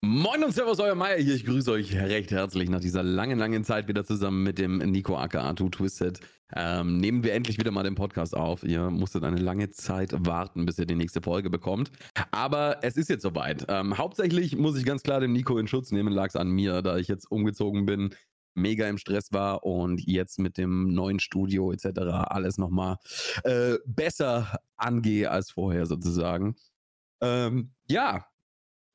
Moin und Servus, euer Meier hier. Ich grüße euch recht herzlich nach dieser langen, langen Zeit wieder zusammen mit dem Nico aka Two Twisted. Ähm, nehmen wir endlich wieder mal den Podcast auf. Ihr musstet eine lange Zeit warten, bis ihr die nächste Folge bekommt. Aber es ist jetzt soweit. Ähm, hauptsächlich muss ich ganz klar den Nico in Schutz nehmen, lag es an mir, da ich jetzt umgezogen bin, mega im Stress war und jetzt mit dem neuen Studio etc. alles nochmal äh, besser angehe als vorher sozusagen. Ähm, ja,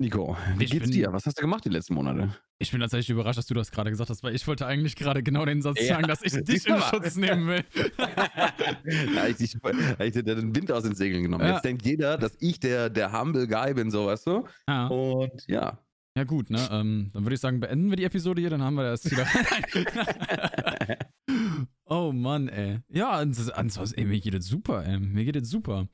Nico, wie Ich geht's bin- dir? Was hast du gemacht die letzten Monate? Ich bin tatsächlich überrascht, dass du das gerade gesagt hast, weil ich wollte eigentlich gerade genau den Satz Ja, sagen, dass ich dich in. Schutz nehmen will. da ich, ich dir den Wind aus den Segeln genommen. Ja. Jetzt denkt jeder, dass ich der, der Humble Guy bin, so weißt du? ja. Und ja. ja, gut, ne? Ähm, dann würde ich sagen, beenden wir die Episode hier, dann haben wir das wieder. oh Mann, ey. Ja, ans- ansonsten, ey, mir geht es super, ey. Mir geht es super.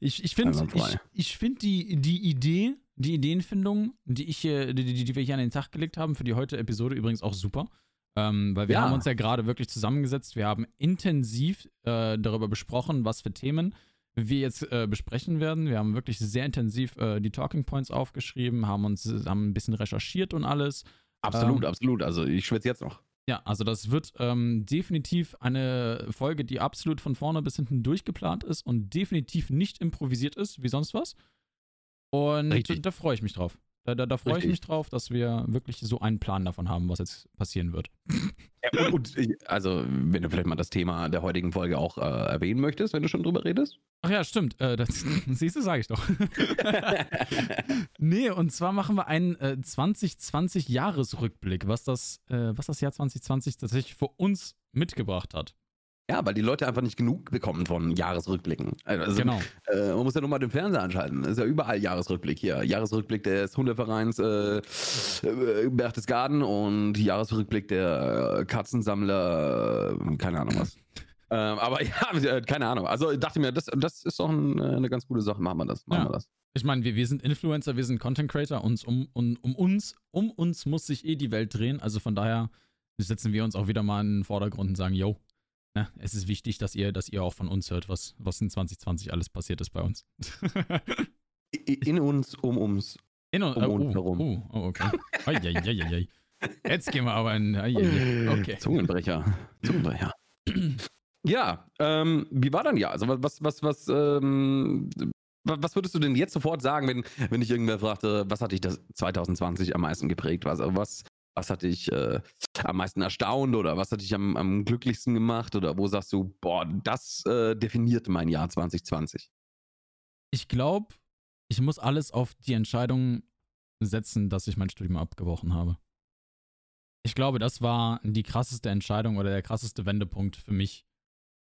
Ich, ich finde ich, ich find die, die Idee, die Ideenfindung, die, ich hier, die, die, die wir hier an den Tag gelegt haben, für die heutige Episode übrigens auch super. Ähm, weil wir Ja. haben uns ja gerade wirklich zusammengesetzt. Wir haben intensiv äh, darüber besprochen, was für Themen wir jetzt äh, besprechen werden. Wir haben wirklich sehr intensiv äh, die Talking Points aufgeschrieben, haben uns haben ein bisschen recherchiert und alles. Absolut, Ähm, absolut. Also ich schwitze jetzt noch. Ja, also das wird ähm, definitiv eine Folge, die absolut von vorne bis hinten durchgeplant ist und definitiv nicht improvisiert ist, wie sonst was. Und Richtig. da freue ich mich drauf. Da, da, da freue ich mich drauf, dass wir wirklich so einen Plan davon haben, was jetzt passieren wird. Ja, und, und, also, wenn du vielleicht mal das Thema der heutigen Folge auch äh, erwähnen möchtest, wenn du schon drüber redest. Ach ja, stimmt. Äh, das, siehst du, sage ich doch. nee, und zwar machen wir einen äh, 2020-Jahresrückblick, was das, äh, was das Jahr 2020 tatsächlich für uns mitgebracht hat. Ja, weil die Leute einfach nicht genug bekommen von Jahresrückblicken. Also, genau. Äh, man muss ja nur mal den Fernseher anschalten. Ist ja überall Jahresrückblick hier. Jahresrückblick des Hundevereins äh, äh, Berchtesgaden und Jahresrückblick der äh, Katzensammler, äh, keine Ahnung was. ähm, aber ja, keine Ahnung. Also ich dachte mir, das, das ist doch ein, eine ganz gute Sache. Machen wir das. Machen Ja. wir das. Ich meine, wir, wir sind Influencer, wir sind Content Creator, uns um, um, um uns, um uns muss sich eh die Welt drehen. Also von daher setzen wir uns auch wieder mal in den Vordergrund und sagen, yo, ne, es ist wichtig, dass ihr, dass ihr auch von uns hört, was, was in 2020 alles passiert ist bei uns. In uns, um uns. In Um äh, uns herum. Oh, oh, okay. Eieieiei. Jetzt gehen wir aber in. Eieiei. Okay. Zungenbrecher. Zungenbrecher. ja, ähm, wie war dann ja? Also was, was, was, ähm, wa- was würdest du denn jetzt sofort sagen, wenn, wenn dich irgendwer fragte, was hat dich das 2020 am meisten geprägt? Was, also was, was hat dich äh, am meisten erstaunt oder was hat dich am, am glücklichsten gemacht? Oder wo sagst du, boah, das äh, definiert mein Jahr 2020? Ich glaube, ich muss alles auf die Entscheidung setzen, dass ich mein Studium abgebrochen habe. Ich glaube, das war die krasseste Entscheidung oder der krasseste Wendepunkt für mich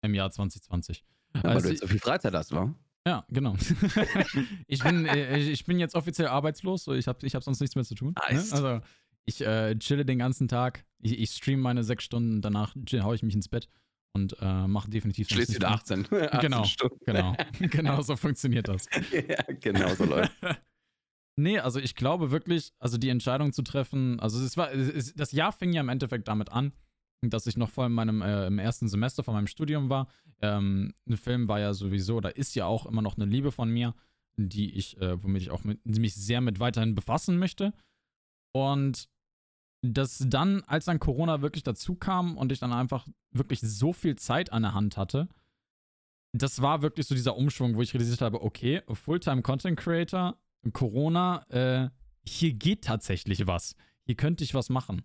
im Jahr 2020. Ja, weil Also du jetzt so viel Freizeit hast, wa? Ja, genau. ich, bin, äh, ich bin jetzt offiziell arbeitslos, so ich habe ich hab sonst nichts mehr zu tun. Ne? Nice. Also ich äh, chille den ganzen Tag, ich, ich stream meine sechs Stunden, danach haue ich mich ins Bett und äh, mache definitiv Schließt wieder mehr. 18. 18 Genau. Stunden. Genau, genau so funktioniert das. ja, genau so läuft. nee, also ich glaube wirklich, also die Entscheidung zu treffen, also es war, es, das Jahr fing ja im Endeffekt damit an, dass ich noch voll in meinem, äh, im ersten Semester von meinem Studium war. Ähm, ein Film war ja sowieso, da ist ja auch immer noch eine Liebe von mir, die ich, äh, womit ich auch mit, mich sehr mit weiterhin befassen möchte. Und das dann, als dann Corona wirklich dazu kam und ich dann einfach wirklich so viel Zeit an der Hand hatte, das war wirklich so dieser Umschwung, wo ich realisiert habe, okay, Fulltime Content Creator, Corona, äh, hier geht tatsächlich was. Hier könnte ich was machen.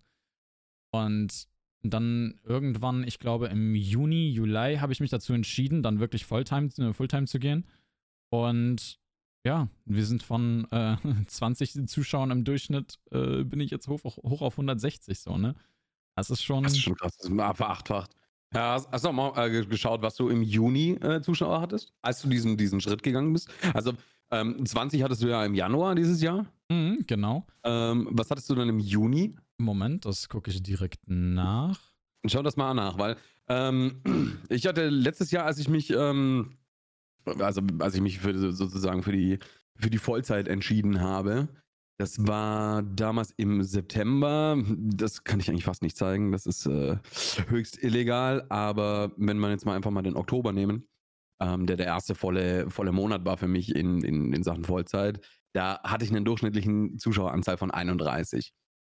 Und dann irgendwann, ich glaube im Juni, Juli, habe ich mich dazu entschieden, dann wirklich Fulltime, äh, Fulltime zu gehen. Und ja, wir sind von äh, 20 Zuschauern im Durchschnitt, äh, bin ich jetzt hoch, hoch auf 160 so, ne? Das ist schon. Das ist schon krass. Das ist mal verachtfacht. Ja, hast, hast du auch mal äh, ge- geschaut, was du im Juni äh, Zuschauer hattest, als du diesen, diesen Schritt gegangen bist? Also ähm, 20 hattest du ja im Januar dieses Jahr. Mhm, genau. Ähm, was hattest du dann im Juni? Moment, das gucke ich direkt nach. Schau das mal nach, weil ähm, ich hatte letztes Jahr, als ich mich, ähm, also als ich mich für, sozusagen für die, für die Vollzeit entschieden habe, das war damals im September. Das kann ich eigentlich fast nicht zeigen. Das ist äh, höchst illegal. Aber wenn man jetzt mal einfach mal den Oktober nehmen, ähm, der der erste volle, volle Monat war für mich in, in, in Sachen Vollzeit, da hatte ich einen durchschnittlichen Zuschaueranzahl von 31.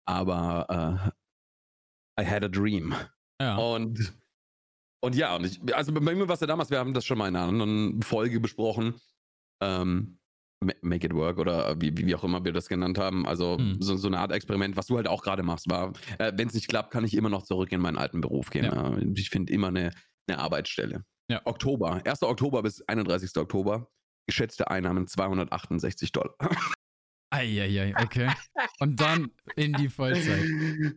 Aber äh, I had a dream. Ja. Und, und ja, und ich, also bei mir war es ja damals, wir haben das schon mal in einer anderen Folge besprochen. Ähm, Make it work oder wie, wie auch immer wir das genannt haben. Also Hm. so, so eine Art Experiment, was du halt auch gerade machst, war, äh, wenn es nicht klappt, kann ich immer noch zurück in meinen alten Beruf gehen. Ja. Äh, ich finde immer eine, eine Arbeitsstelle. Ja. Oktober, 1. Oktober bis 31. Oktober, geschätzte Einnahmen 268 Dollar. Eieiei, okay. Und dann in die Vollzeit.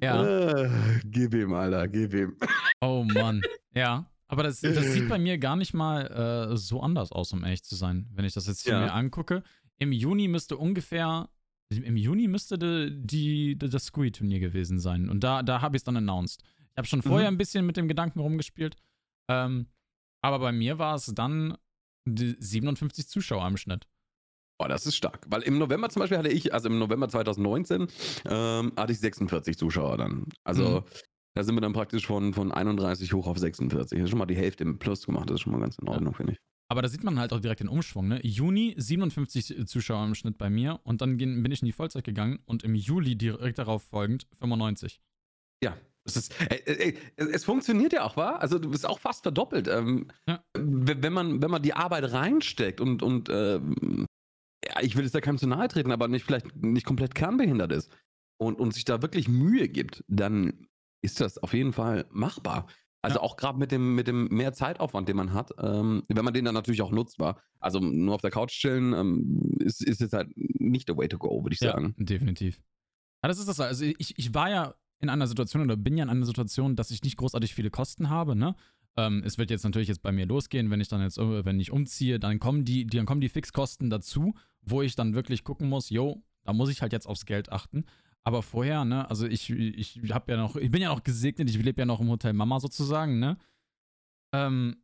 Ja. Äh, gib ihm, Alter, gib ihm. Oh Mann. Ja. Aber das, das sieht bei mir gar nicht mal äh, so anders aus, um ehrlich zu sein, wenn ich das jetzt hier Ja. mir angucke. Im Juni müsste ungefähr, im Juni müsste die, die, das Squee-Turnier gewesen sein. Und da, da habe ich es dann announced. Ich habe schon vorher ein bisschen mit dem Gedanken rumgespielt. Ähm, aber bei mir war es dann die 57 Zuschauer im Schnitt. Oh, das ist stark. Weil im November zum Beispiel hatte ich, also im November 2019, ähm, hatte ich 46 Zuschauer dann. Also Mhm. da sind wir dann praktisch von, von 31 hoch auf 46. Das ist schon mal die Hälfte im Plus gemacht. Das ist schon mal ganz in Ordnung, finde ich. Aber da sieht man halt auch direkt den Umschwung, ne? Juni 57 Zuschauer im Schnitt bei mir und dann bin ich in die Vollzeit gegangen und im Juli direkt darauf folgend 95. Ja. Es, ist, äh, äh, es es funktioniert ja auch, wa? Also du bist auch fast verdoppelt. Ähm, Ja. wenn, man, wenn man die Arbeit reinsteckt und, und ähm, ja, ich will es da keinem zu nahe treten, aber nicht vielleicht nicht komplett kernbehindert ist und, und sich da wirklich Mühe gibt, dann ist das auf jeden Fall machbar. Also Ja. auch gerade mit dem, mit dem mehr Zeitaufwand, den man hat, ähm, wenn man den dann natürlich auch nutzt, war. Also nur auf der Couch chillen ähm, ist, ist jetzt halt nicht the way to go, würde ich sagen. definitiv. Ja, das ist das. Also ich, ich war ja in einer Situation oder bin ja in einer Situation, dass ich nicht großartig viele Kosten habe, ne? Ähm, es wird jetzt natürlich jetzt bei mir losgehen, wenn ich dann jetzt, äh, wenn ich umziehe, dann kommen die, dann kommen die Fixkosten dazu, wo ich dann wirklich gucken muss, yo, da muss ich halt jetzt aufs Geld achten. Aber vorher, ne, also ich, ich habe ja noch, ich bin ja noch gesegnet, ich lebe ja noch im Hotel Mama sozusagen, ne? Ähm,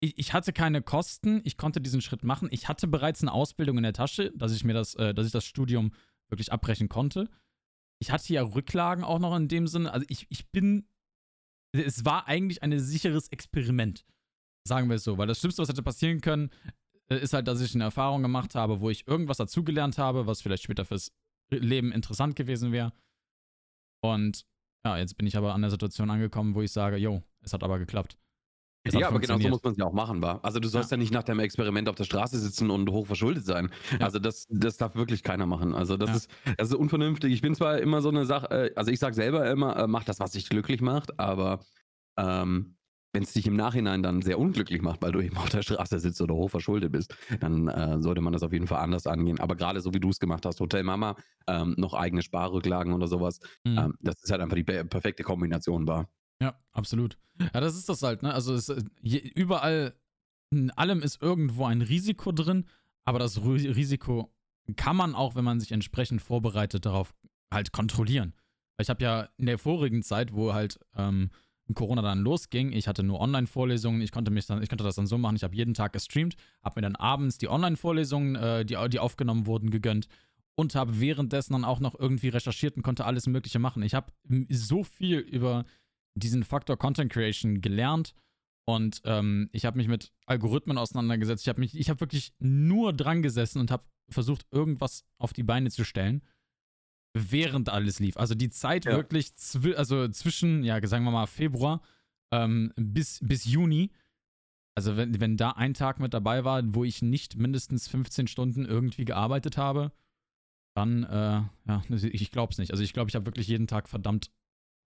ich, ich hatte keine Kosten, ich konnte diesen Schritt machen. Ich hatte bereits eine Ausbildung in der Tasche, dass ich mir das, äh, dass ich das Studium wirklich abbrechen konnte. Ich hatte ja Rücklagen auch noch in dem Sinne. Also ich, ich bin. Es war eigentlich ein sicheres Experiment. Sagen wir es so. Weil das Schlimmste, was hätte passieren können, äh, ist halt, dass ich eine Erfahrung gemacht habe, wo ich irgendwas dazugelernt habe, was vielleicht später fürs Leben interessant gewesen wäre. Und ja, jetzt bin ich aber an der Situation angekommen, wo ich sage, yo, es hat aber geklappt. Ja, aber genau so muss man es ja auch machen, wa? Also du sollst ja. nicht nach deinem Experiment auf der Straße sitzen und hochverschuldet sein. Ja. Also das, das darf wirklich keiner machen. Also das, Ja. ist, das ist unvernünftig. Ich bin zwar immer so eine Sache, äh, also ich sage selber immer, äh, mach das, was dich glücklich macht, aber ähm, wenn es dich im Nachhinein dann sehr unglücklich macht, weil du eben auf der Straße sitzt oder hochverschuldet bist, dann äh, sollte man das auf jeden Fall anders angehen. Aber gerade so wie du es gemacht hast, Hotel Mama, ähm, noch eigene Sparrücklagen oder sowas, Mhm. ähm, das ist halt einfach die pe- perfekte Kombination war. Ja, absolut. Ja, das ist das halt, ne? Also es, äh, je, überall, in allem ist irgendwo ein Risiko drin, aber das Risiko kann man auch, wenn man sich entsprechend vorbereitet, darauf halt kontrollieren. Ich habe ja in der vorigen Zeit, wo halt ähm, Corona dann losging, ich hatte nur Online-Vorlesungen, ich konnte mich dann, ich konnte das dann so machen, ich habe jeden Tag gestreamt, habe mir dann abends die Online-Vorlesungen, äh, die, die aufgenommen wurden, gegönnt und habe währenddessen dann auch noch irgendwie recherchiert und konnte alles Mögliche machen. Ich habe so viel über diesen Faktor Content Creation gelernt und ähm, ich habe mich mit Algorithmen auseinandergesetzt. Ich habe mich, ich habe wirklich nur dran gesessen und habe versucht, irgendwas auf die Beine zu stellen, während alles lief. Also die Zeit Ja. wirklich, zwi also zwischen, ja, sagen wir mal Februar ähm, bis, bis Juni. Also wenn, wenn da ein Tag mit dabei war, wo ich nicht mindestens 15 Stunden irgendwie gearbeitet habe, dann, äh, ja, ich glaube es nicht. Also ich glaube, ich habe wirklich jeden Tag verdammt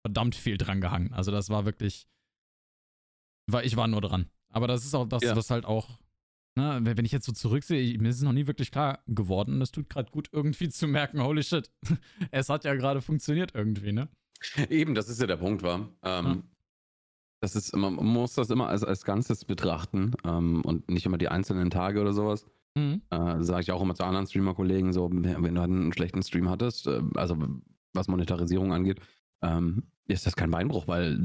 verdammt viel dran gehangen. Also das war wirklich, war, ich war nur dran. Aber das ist auch das, Ja. was halt auch, ne, wenn ich jetzt so zurücksehe, mir ist es noch nie wirklich klar geworden. Es tut gerade gut irgendwie zu merken, holy shit, es hat ja gerade funktioniert irgendwie, ne? Eben, das ist ja der Punkt, war. Ähm, Ja. Das ist, man muss das immer als, als Ganzes betrachten ähm, und nicht immer die einzelnen Tage oder sowas. Mhm. Äh, Sage ich auch immer zu anderen Streamer-Kollegen, so, wenn du einen schlechten Stream hattest, äh, also was Monetarisierung angeht, ähm, ist das kein Beinbruch, weil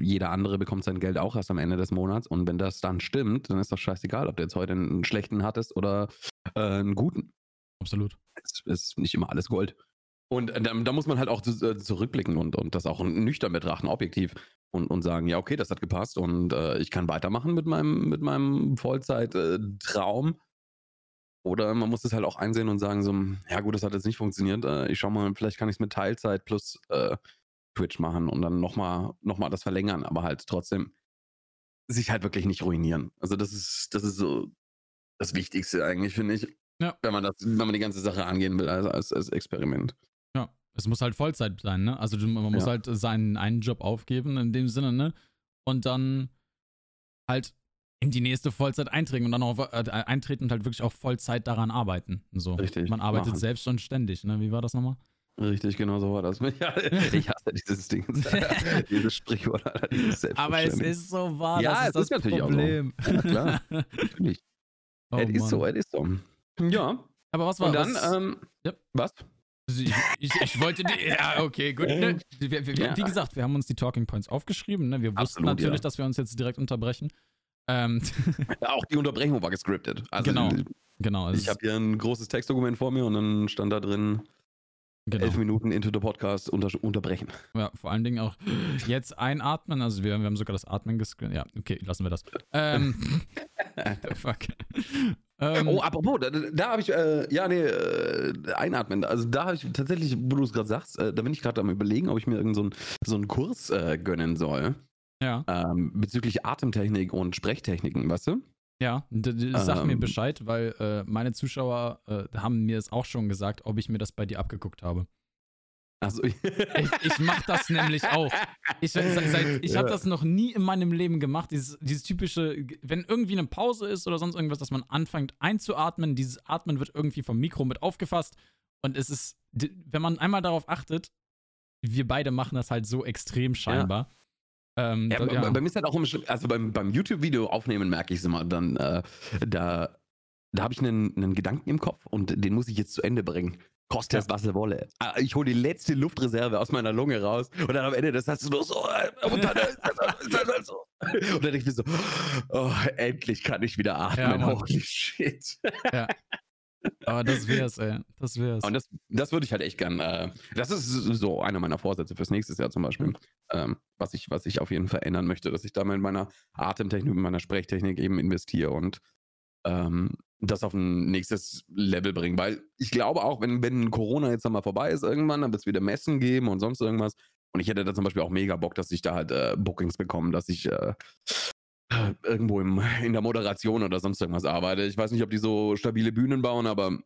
jeder andere bekommt sein Geld auch erst am Ende des Monats und wenn das dann stimmt, dann ist doch scheißegal, ob du jetzt heute einen schlechten hattest oder äh, einen guten. Absolut. Es ist nicht immer alles Gold. Und äh, da, da muss man halt auch äh, zurückblicken und, und das auch nüchtern betrachten, objektiv und, und sagen, ja, okay, das hat gepasst und äh, ich kann weitermachen mit meinem, mit meinem Vollzeit-Traum. Oder man muss es halt auch einsehen und sagen so, ja gut, das hat jetzt nicht funktioniert. Äh, ich schau mal, vielleicht kann ich es mit Teilzeit plus äh, Twitch machen und dann nochmal noch mal das verlängern, aber halt trotzdem sich halt wirklich nicht ruinieren. Also das ist, das ist so das Wichtigste eigentlich, finde ich. Ja. Wenn man das, wenn man die ganze Sache angehen will, als, als, als Experiment. Ja, es muss halt Vollzeit sein, ne? Also man muss Ja. halt seinen einen Job aufgeben in dem Sinne, ne? Und dann halt in die nächste Vollzeit eintreten und dann auch äh, eintreten und halt wirklich auch Vollzeit daran arbeiten. So. Richtig, Man arbeitet machen. selbst und ständig, ne? Wie war das nochmal? Richtig, genau so war das. Ja, ich hasse dieses Ding. dieses Sprichwort, Alter, dieses Aber es ist so wahr, Ja, das es ist das ist natürlich auch so. Problem. Ja, klar. Natürlich. oh, es ist so, es ist so. Ja, Aber was war und dann, was, ähm, Ja. was? Ich, ich, ich wollte die. Ja, okay, gut. Ne? Wir, wir, wir, Ja. Wie gesagt, wir haben uns die Talking Points aufgeschrieben. Ne? Wir wussten Absolut, natürlich, ja. dass wir uns jetzt direkt unterbrechen. Ähm, auch die Unterbrechung war gescriptet. Also, Genau. genau. es Ich habe hier ein großes Textdokument vor mir und dann stand da drin, genau. elf Minuten into the Podcast unter unterbrechen. Ja, vor allen Dingen auch jetzt einatmen. Also wir, wir haben sogar das Atmen gescreent. Ja, okay, lassen wir das. Ähm, fuck. Ähm, Oh, apropos, da, da habe ich, äh, ja, nee, äh, einatmen. Also da habe ich tatsächlich, wo du es gerade sagst, äh, da bin ich gerade am überlegen, ob ich mir irgendeinen so, einen- so einen Kurs äh, gönnen soll. ja, Ähm, bezüglich Atemtechnik und Sprechtechniken, weißt du? Ja. Sag mir Ähm. Bescheid, weil äh, meine Zuschauer äh, haben mir es auch schon gesagt, ob ich mir das bei dir abgeguckt habe. Also, Ich, ich mach das nämlich auch. Ich, seit, ich habe Ja. das noch nie in meinem Leben gemacht. Dieses, dieses typische, wenn irgendwie eine Pause ist oder sonst irgendwas, dass man anfängt einzuatmen, dieses Atmen wird irgendwie vom Mikro mit aufgefasst. Und es ist, wenn man einmal darauf achtet, wir beide machen das halt so extrem scheinbar. Ähm, Ja, da- bei- ja. Bei mir ist halt auch immer schlimm, also beim, beim YouTube-Video aufnehmen merke ich es immer, dann, äh, da, da habe ich einen, einen Gedanken im Kopf und den muss ich jetzt zu Ende bringen. Koste es, was er wolle. Ah, Ich hole die letzte Luftreserve aus meiner Lunge raus und dann am Ende, das hast du nur so, äh, und dann halt so. Und dann denke ich mir so, oh, endlich kann ich wieder atmen. Mann. Holy shit. Aber das wär's, ey. Das wär's. Und das, das würde ich halt echt gern. Äh, das ist so einer meiner Vorsätze fürs nächste Jahr zum Beispiel. Ähm, was, ich, was ich auf jeden Fall ändern möchte, dass ich da in meiner Atemtechnik, in meiner Sprechtechnik eben investiere und ähm, das auf ein nächstes Level bringe. Weil ich glaube auch, wenn, wenn Corona jetzt mal vorbei ist irgendwann, dann wird es wieder Messen geben und sonst irgendwas. Und ich hätte da zum Beispiel auch mega Bock, dass ich da halt äh, Bookings bekomme, dass ich äh, irgendwo im, in der Moderation oder sonst irgendwas arbeite. Ich weiß nicht, ob die so stabile Bühnen bauen, aber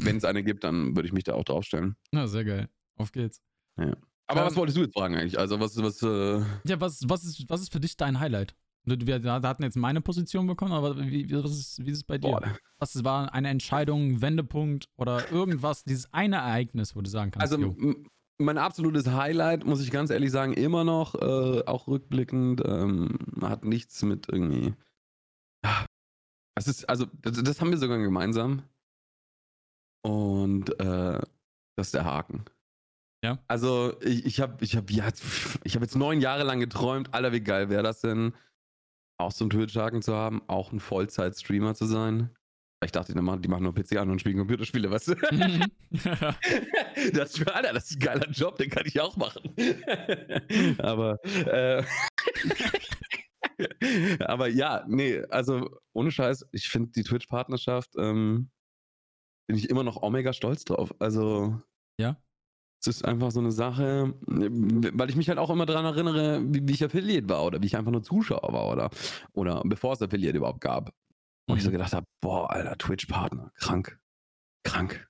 wenn es eine gibt, dann würde ich mich da auch draufstellen. Na, sehr geil. Auf geht's. Aber Ähm, was wolltest du jetzt fragen eigentlich? Also was, was, äh, Ja, was, was, ist, was ist für dich dein Highlight? Wir, hatten jetzt meine Position bekommen, aber wie, wie, was ist, wie ist es bei dir? boah, Was war eine Entscheidung, Wendepunkt oder irgendwas, dieses eine Ereignis, wo du sagen kannst, also jo. Mein absolutes Highlight, muss ich ganz ehrlich sagen, immer noch, äh, auch rückblickend, ähm, hat nichts mit irgendwie. Es ist, also, das, das haben wir sogar gemeinsam. Und äh, das ist der Haken. Ja. Also, ich, ich habe ich hab, ja, ich hab jetzt neun Jahre lang geträumt, Alter, wie geil wäre das denn, auch so einen Twitch-Haken zu haben, auch ein Vollzeit-Streamer zu sein. Ich dachte, die machen, die machen nur PC an und spielen Computerspiele, weißt du? Mhm. Das, Alter, das ist ein geiler Job, den kann ich auch machen. aber, äh, aber ja, nee, also ohne Scheiß, ich finde die Twitch-Partnerschaft, ähm, bin ich immer noch mega stolz drauf. Also, Ja. es ist einfach so eine Sache, weil ich mich halt auch immer daran erinnere, wie, wie ich Affiliate war oder wie ich einfach nur Zuschauer war oder, oder bevor es Affiliate überhaupt gab. Wo ich so Mhm. gedacht habe, boah, Alter, Twitch-Partner, krank, krank.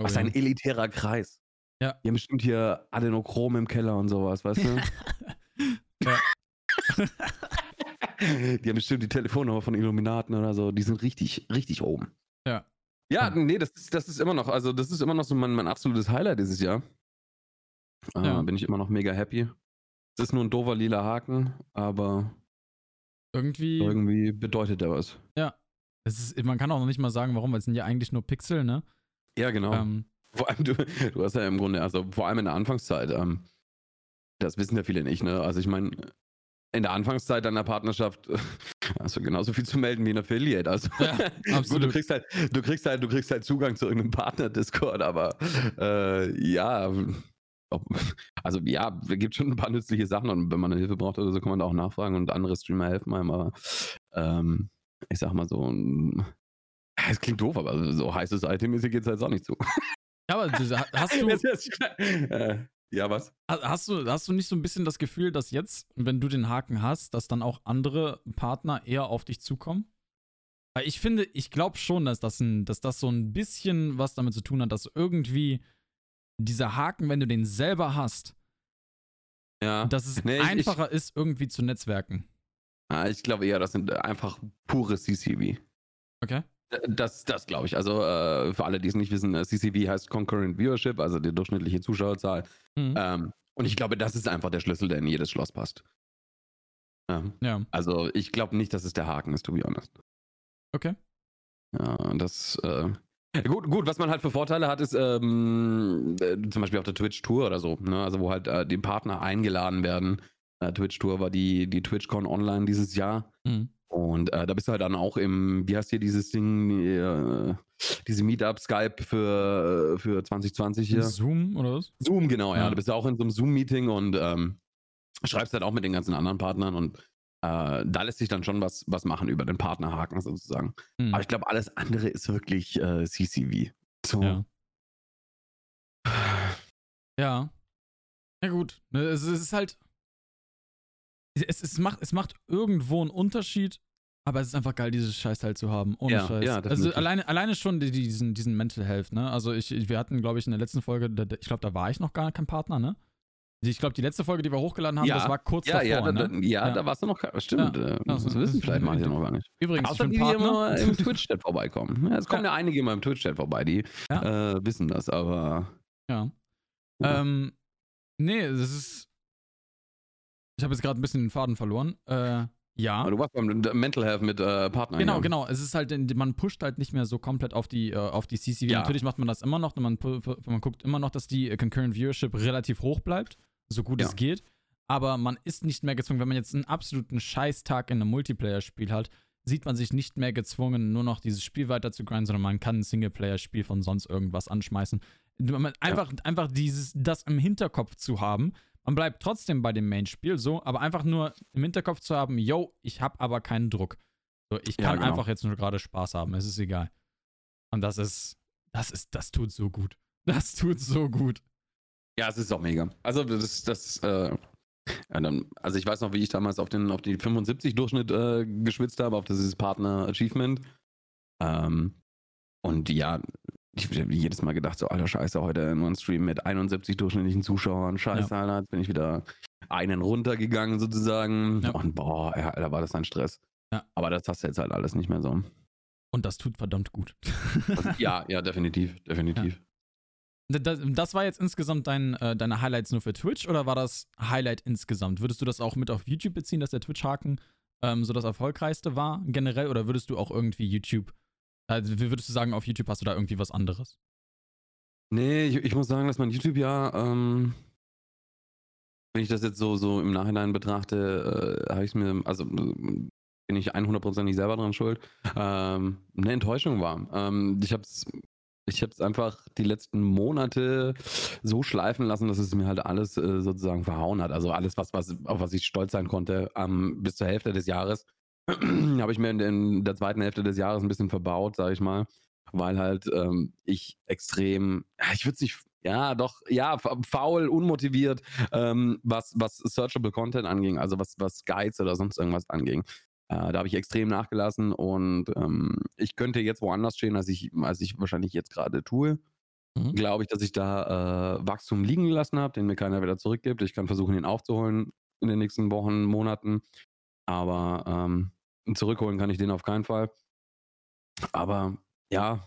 Oh, Was ein elitärer Kreis. Ja. Die haben bestimmt hier Adenochrom im Keller und sowas, weißt du? Ja. die haben bestimmt die Telefonnummer von Illuminaten oder so. Die sind richtig, richtig oben. Ja. Ja, Hm. nee, das ist, das ist immer noch, also das ist immer noch so mein, mein absolutes Highlight dieses Jahr. Äh, Ja. Bin ich immer noch mega happy. Es ist nur ein doofer lila Haken, aber Irgendwie, irgendwie bedeutet er was. es ist, man kann auch noch nicht mal sagen, warum, weil es sind ja eigentlich nur Pixel, ne? Ja, genau. Ähm, Vor allem, du, du hast ja im Grunde, also vor allem in der Anfangszeit, ähm, das wissen ja viele nicht, ne? Also ich meine, in der Anfangszeit deiner Partnerschaft hast du genauso viel zu melden wie ein Affiliate. Also Ja, gut, du kriegst halt, du kriegst halt, du kriegst halt Zugang zu irgendeinem Partner-Discord, aber äh, ja, ob, also ja, es gibt schon ein paar nützliche Sachen und wenn man eine Hilfe braucht oder so, kann man da auch nachfragen und andere Streamer helfen einem, aber ähm, ich sag mal so, Es klingt doof, aber so heißes Item-mäßig geht es halt auch nicht zu. Ja, aber hast du. äh, ja, was? Hast du, hast du nicht so ein bisschen das Gefühl, dass jetzt, wenn du den Haken hast, dass dann auch andere Partner eher auf dich zukommen? Weil ich finde, ich glaube schon, dass das, ein, dass das so ein bisschen was damit zu tun hat, dass irgendwie dieser Haken, wenn du den selber hast, ja. dass es nee, einfacher ich, ist, irgendwie zu netzwerken. Ah, ich glaube eher, das sind einfach pure CCV. Okay. Das, das glaube ich. Also äh, für alle, die es nicht wissen, äh, CCV heißt Concurrent Viewership, also die durchschnittliche Zuschauerzahl. Mhm. Ähm, und ich glaube, das ist einfach der Schlüssel, der in jedes Schloss passt. Ja. ja. Also ich glaube nicht, dass es der Haken ist, to be honest. Okay. Ja, das. Äh, gut, gut, was man halt für Vorteile hat, ist ähm, äh, zum Beispiel auf der Twitch-Tour oder so, ne? Also wo halt äh, die Partner eingeladen werden. Äh, Twitch-Tour war die, die TwitchCon online dieses Jahr. Mhm. Und äh, da bist du halt dann auch im, wie heißt hier dieses Ding, äh, diese Meetup Skype für, für 2020 hier? Zoom oder was? Zoom, genau, ja. ja. Du bist ja auch in so einem Zoom-Meeting und ähm, schreibst halt auch mit den ganzen anderen Partnern und äh, da lässt sich dann schon was, was machen über den Partnerhaken sozusagen. Mhm. Aber ich glaube, alles andere ist wirklich äh, CCV. So. Ja. ja. Ja, gut. Ne, es, ist halt. Es, es, macht, es macht irgendwo einen Unterschied, aber es ist einfach geil, dieses Scheißteil zu haben. Ohne ja, Scheiß. Ja, also alleine, alleine schon diesen, diesen Mental Health, ne? Also ich, wir hatten, glaube ich, in der letzten Folge, ich glaube, da war ich noch gar kein Partner, ne? Ich glaube, die letzte Folge, die wir hochgeladen haben, ja. das war kurz ja, davor. Ja, ne? da, ja, ja, da warst du noch. Stimmt, ja. das, das wissen vielleicht manche noch gar nicht. Übrigens, Außer die, die immer im Twitch-Chat vorbeikommen. Es kommen ja. einige immer im Twitch-Chat vorbei, die äh, wissen das, aber. Ja. Ähm, nee, das ist. Ich habe jetzt gerade ein bisschen den Faden verloren. Äh, ja. Aber du warst beim Mental Health mit äh, Partnern. Genau, genau. Es ist halt, man pusht halt nicht mehr so komplett auf die, äh, auf die CCV. Ja. Natürlich macht man das immer noch. Man, man guckt immer noch, dass die Concurrent Viewership relativ hoch bleibt so gut ja. es geht. Aber man ist nicht mehr gezwungen, wenn man jetzt einen absoluten Scheißtag in einem Multiplayer-Spiel hat, sieht man sich nicht mehr gezwungen, nur noch dieses Spiel weiter zu grinden, sondern man kann ein Singleplayer-Spiel von sonst irgendwas anschmeißen. Einfach, ja. einfach dieses, das im Hinterkopf zu haben. Man bleibt trotzdem bei dem Main-Spiel so, aber einfach nur im Hinterkopf zu haben, yo, ich habe aber keinen Druck. So, ich kann ja, genau. einfach jetzt nur gerade Spaß haben, es ist egal. Und das ist, das ist, das tut so gut. Das tut so gut. Ja, es ist auch mega. Also das, das, äh, also ich weiß noch, wie ich damals auf den auf die 75 Durchschnitt äh, geschwitzt habe, auf dieses Partner Achievement. Ähm, und ja, ich habe jedes Mal gedacht, so, alter Scheiße, heute ein Stream mit 71 durchschnittlichen Zuschauern. Scheiße, ja. Alter, jetzt bin ich wieder einen runtergegangen sozusagen. Ja. Und boah, ja, Alter, war das ein Stress. Ja. Aber das hast du jetzt halt alles nicht mehr so. Und das tut verdammt gut. ja, ja, definitiv, definitiv. Das, das, war jetzt insgesamt dein, äh, deine Highlights nur für Twitch oder war das Highlight insgesamt? Würdest du das auch mit auf YouTube beziehen, dass der Twitch-Haken ähm, so das erfolgreichste war generell oder würdest du auch irgendwie YouTube, also würdest du sagen, auf YouTube hast du da irgendwie was anderes? Nee, ich, ich muss sagen, dass mein YouTube ja, ähm, wenn ich das jetzt so, so im Nachhinein betrachte, äh, habe ich mir, also bin ich 100% nicht selber dran schuld, ähm, eine Enttäuschung war. Ähm, ich habe es ich habe es einfach die letzten Monate so schleifen lassen, dass es mir halt alles äh, sozusagen verhauen hat. Also alles, was, was, auf was ich stolz sein konnte, ähm, bis zur Hälfte des Jahres, habe ich mir in, in, der zweiten Hälfte des Jahres ein bisschen verbaut, sage ich mal, weil halt ähm, ich extrem, ich würde es nicht, ja, doch, ja, faul, unmotiviert, ähm, was, was Searchable Content anging, also was, was Guides oder sonst irgendwas anging. Äh, da habe ich extrem nachgelassen und ähm, ich könnte jetzt woanders stehen, als ich, als ich wahrscheinlich jetzt gerade tue. Mhm. Glaube ich, dass ich da äh, Wachstum liegen gelassen habe, den mir keiner wieder zurückgibt. Ich kann versuchen, ihn aufzuholen in den nächsten Wochen, Monaten. Aber ähm, zurückholen kann ich den auf keinen Fall. Aber ja.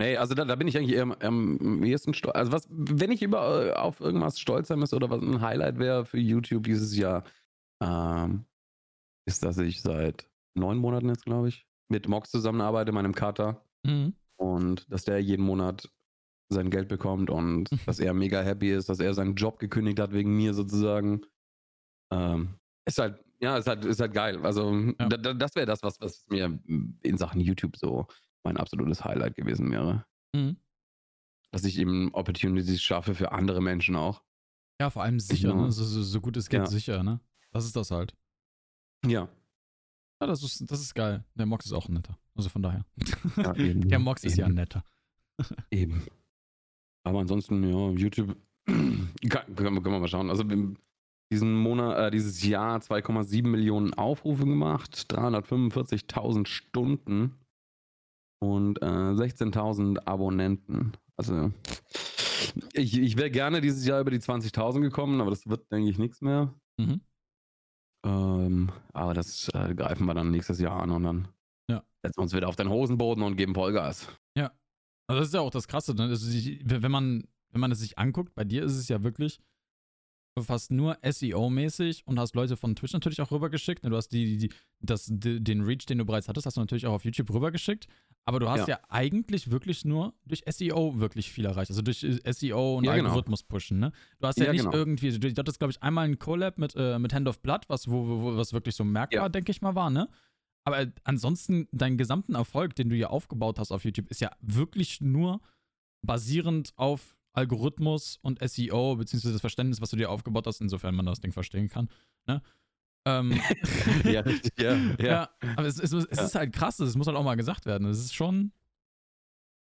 Nee, also da, da bin ich eigentlich eher am ehesten stolz. Also was, wenn ich über, äh, auf irgendwas stolz sein müsste oder was ein Highlight wäre für YouTube dieses Jahr, ähm, ist, dass ich seit neun Monaten jetzt, glaube ich, mit Mox zusammenarbeite, meinem Kater. Mhm. Und dass der jeden Monat sein Geld bekommt und dass er mega happy ist, dass er seinen Job gekündigt hat wegen mir sozusagen. Ähm, ist halt, ja, ist halt, ist halt geil. Also, ja. da, das wäre das, was, was mir in Sachen YouTube so mein absolutes Highlight gewesen wäre. Mhm. Dass ich eben Opportunities schaffe für andere Menschen auch. Ja, vor allem sicher, ne? so, so, so, gut es geht, ja. sicher, ne? Das ist das halt. Ja. Ja, das ist, das ist geil. Der Mox ist auch ein netter. Also von daher. Ja, eben, Der Mox ist ja ein eben, netter. Eben. Aber ansonsten, ja, YouTube, können, wir, können wir mal schauen. Also wir- diesen Monat, äh, dieses Jahr 2,7 Millionen Aufrufe gemacht, 345.000 Stunden und äh, 16.000 Abonnenten. Also ich, ich wäre gerne dieses Jahr über die 20.000 gekommen, aber das wird, denke ich, nichts mehr. Mhm. Ähm, aber das äh, greifen wir dann nächstes Jahr an und dann Ja. setzen wir uns wieder auf den Hosenboden und geben Vollgas. Also das ist ja auch das Krasse, ne? also wenn man, wenn man es sich anguckt, bei dir ist es ja wirklich fast nur SEO-mäßig und hast Leute von Twitch natürlich auch rübergeschickt. Du hast die, die, das, die, den Reach, den du bereits hattest, hast du natürlich auch auf YouTube rübergeschickt. Aber du hast ja, Ja. eigentlich wirklich nur durch SEO wirklich viel erreicht. Also durch äh, SEO und Ja, genau. Algorithmus pushen, ne? Du hast ja, Ja, nicht genau. irgendwie, du hattest, glaube ich, einmal ein Collab mit, äh, mit Hand of Blood, was, wo, wo, was wirklich so merkbar, denke ich mal, war, ne? Aber ansonsten, deinen gesamten Erfolg, den du hier aufgebaut hast auf YouTube, ist ja wirklich nur basierend auf Algorithmus und SEO, beziehungsweise das Verständnis, was du dir aufgebaut hast, insofern man das Ding verstehen kann. Ne? Ähm, ja, ja, ja. ja. aber es, es, es Ja. ist halt krass, es muss halt auch mal gesagt werden. Es ist schon.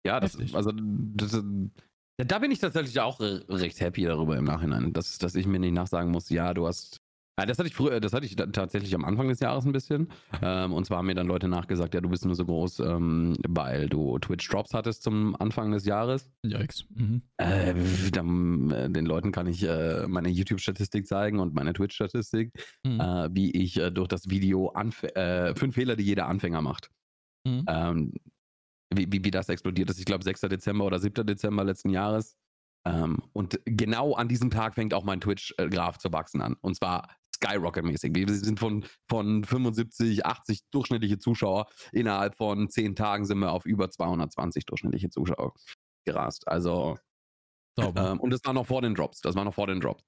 Ja, das, Heftig. also das, ja, da bin ich tatsächlich auch re- recht happy darüber im Nachhinein, dass, dass ich mir nicht nachsagen muss, ja, du hast. Ja, das hatte ich früher, das hatte ich tatsächlich am Anfang des Jahres ein bisschen. Ähm, und zwar haben mir dann Leute nachgesagt, ja, du bist nur so groß, ähm, weil du Twitch-Drops hattest zum Anfang des Jahres. Yikes. Mhm. Äh, dann, äh, den Leuten kann ich äh, meine YouTube-Statistik zeigen und meine Twitch-Statistik, Mhm. äh, wie ich äh, durch das Video Anf äh, fünf Fehler, die jeder Anfänger macht Mhm. ähm, wie, wie, wie das explodiert ist. Ich glaube, 6. Dezember oder 7. Dezember letzten Jahres. Ähm, und genau an diesem Tag fängt auch mein Twitch-Graph zu wachsen an. Und zwar Skyrocket-mäßig. Wir sind von, von 75, 80 durchschnittliche Zuschauer. Innerhalb von 10 Tagen sind wir auf über 220 durchschnittliche Zuschauer gerast. Also, ähm, und das war noch vor den Drops. Das war noch vor den Drops.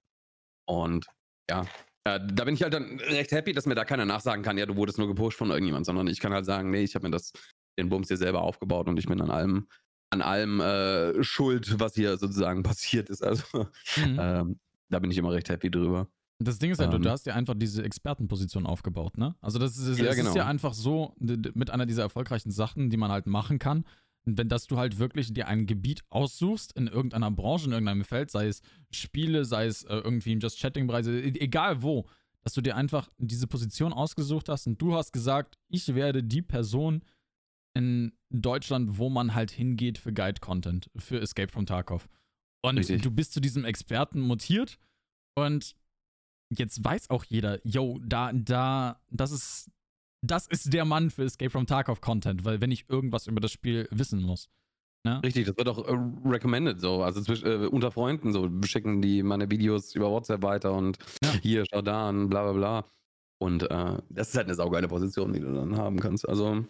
Und ja, äh, da bin ich halt dann recht happy, dass mir da keiner nachsagen kann, ja, du wurdest nur gepusht von irgendjemand, sondern ich kann halt sagen, nee, ich habe mir das, den Bums hier selber aufgebaut und ich bin an allem, an allem äh, schuld, was hier sozusagen passiert ist. Also Mhm. ähm, da bin ich immer recht happy drüber. Das Ding ist halt, du, Ähm. du hast ja einfach diese Expertenposition aufgebaut, ne? Also das ist, Ja, es ist genau. ja einfach so, mit einer dieser erfolgreichen Sachen, die man halt machen kann, wenn dass du halt wirklich dir ein Gebiet aussuchst in irgendeiner Branche, in irgendeinem Feld, sei es Spiele, sei es äh, irgendwie im Just Chatting-Bereich, e- egal wo, dass du dir einfach diese Position ausgesucht hast und du hast gesagt, ich werde die Person in Deutschland, wo man halt hingeht für Guide-Content, für Escape from Tarkov. Und Richtig. du bist zu diesem Experten mutiert und jetzt weiß auch jeder, yo, da, da, das ist, das ist der Mann für Escape from Tarkov Content, weil wenn ich irgendwas über das Spiel wissen muss. Ne? Richtig, das wird auch äh, recommended so. Also äh, unter Freunden so schicken die meine Videos über WhatsApp weiter und Ja. hier, schau da an, bla bla bla. Und äh, das ist halt eine saugeile Position, die du dann haben kannst. Also